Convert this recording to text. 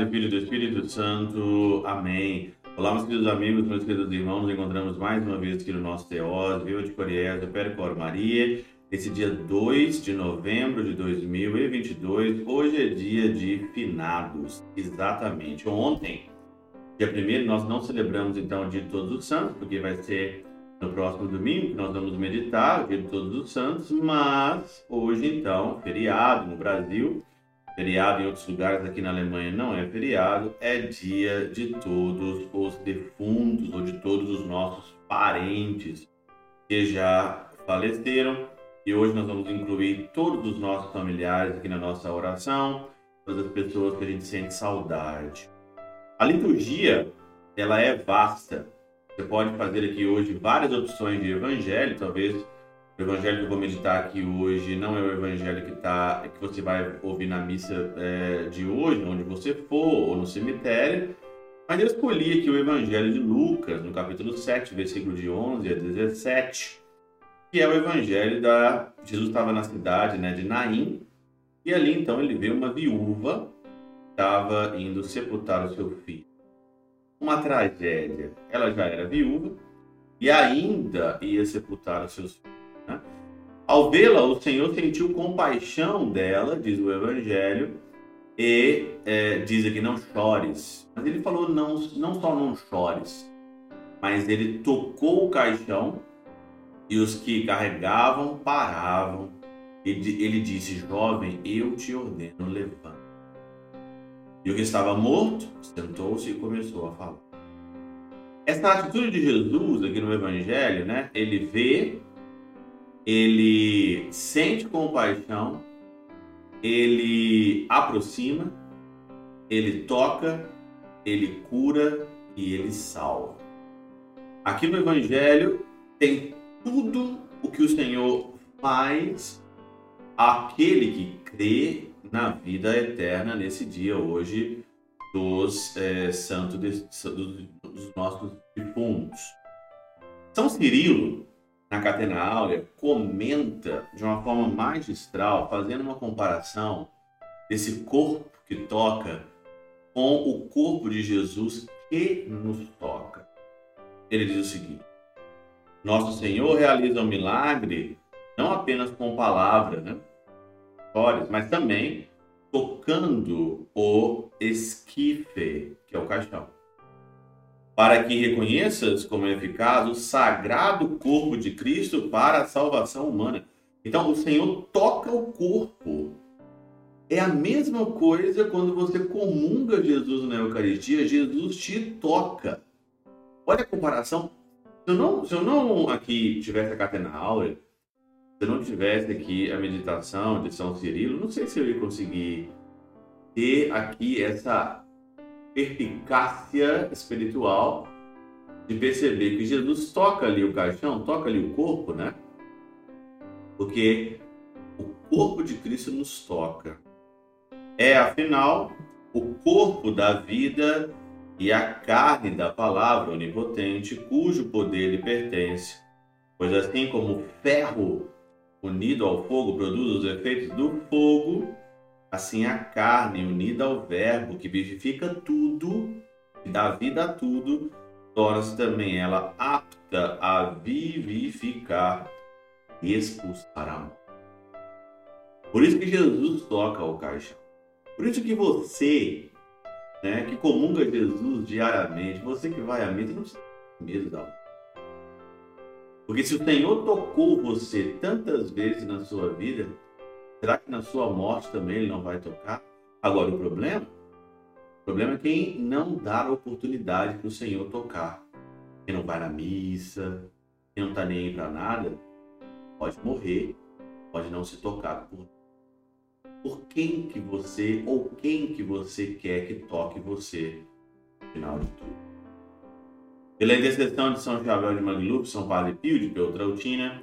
Pai, do Filho e do Espírito Santo. Amém. Olá, meus queridos amigos, meus queridos irmãos, nos encontramos mais uma vez aqui no nosso Teós, Viva de Coriés, do Percor Maria, esse dia 2 de novembro de 2022. Hoje é dia de finados, exatamente. Ontem, dia 1 nós não celebramos então o dia de Todos os Santos, porque vai ser no próximo domingo que nós vamos meditar o dia de Todos os Santos, mas hoje então, feriado no Brasil, feriado em outros lugares aqui na Alemanha não é feriado, é dia de todos os defuntos ou de todos os nossos parentes que já faleceram. E hoje nós vamos incluir todos os nossos familiares aqui na nossa oração, todas as pessoas que a gente sente saudade. A liturgia, ela é vasta. Você pode fazer aqui hoje várias opções de evangelho, talvez o evangelho que eu vou meditar aqui hoje não é o evangelho que, tá, que você vai ouvir na missa é, de hoje, onde você for, ou no cemitério. Mas eu escolhi aqui o evangelho de Lucas, no capítulo 7, versículo de 11 a 17, que é o evangelho da... Jesus estava na cidade né, de Naim, e ali então ele vê uma viúva estava indo sepultar o seu filho. Uma tragédia. Ela já era viúva e ainda ia sepultar os seus filhos. Ao vê-la, o Senhor sentiu compaixão dela, diz o Evangelho, e é, diz aqui: não chores. Mas ele falou: não, não só não chores, mas ele tocou o caixão e os que carregavam paravam. E ele disse: Jovem, eu te ordeno, levanta. E o que estava morto sentou-se e começou a falar. Essa atitude de Jesus aqui no Evangelho, né? Ele vê ele sente compaixão, ele aproxima, ele toca, ele cura e ele salva. Aqui no Evangelho tem tudo o que o Senhor faz aquele que crê na vida eterna nesse dia hoje dos é, santos dos, nossos defuntos. São Cirilo na Catena Áurea, comenta de uma forma magistral, fazendo uma comparação desse corpo que toca com o corpo de Jesus que nos toca. Ele diz o seguinte: Nosso Senhor realiza um milagre não apenas com palavras, né? Mas também tocando o esquife, que é o caixão para que reconheças como é eficaz o sagrado corpo de Cristo para a salvação humana. Então, o Senhor toca o corpo. É a mesma coisa quando você comunga Jesus na Eucaristia, Jesus te toca. Olha a comparação. Se eu não, se eu não aqui tivesse a catena se eu não tivesse aqui a meditação de São Cirilo, não sei se eu ia conseguir ter aqui essa perpicácia espiritual de perceber que Jesus toca ali o caixão, toca ali o corpo, né? Porque o corpo de Cristo nos toca. É, afinal, o corpo da vida e a carne da palavra onipotente, cujo poder lhe pertence. Pois assim como o ferro unido ao fogo produz os efeitos do fogo, Assim a carne unida ao Verbo que vivifica tudo, que dá vida a tudo, torna-se também ela apta a vivificar e expulsar a morte. Por isso que Jesus toca o caixão. Por isso que você, né, que comunga Jesus diariamente, você que vai à mesa, não precisa medo da Porque se o Senhor tocou você tantas vezes na sua vida, Será que na sua morte também ele não vai tocar? Agora, o problema? O problema é quem não dá a oportunidade para o Senhor tocar. Quem não vai na missa, quem não está nem aí para nada, pode morrer, pode não se tocar por por quem que você ou quem que você quer que toque você no final de tudo. Pela intercessão de São Xavier de Magluf, São Padre Pio de Peltrautina,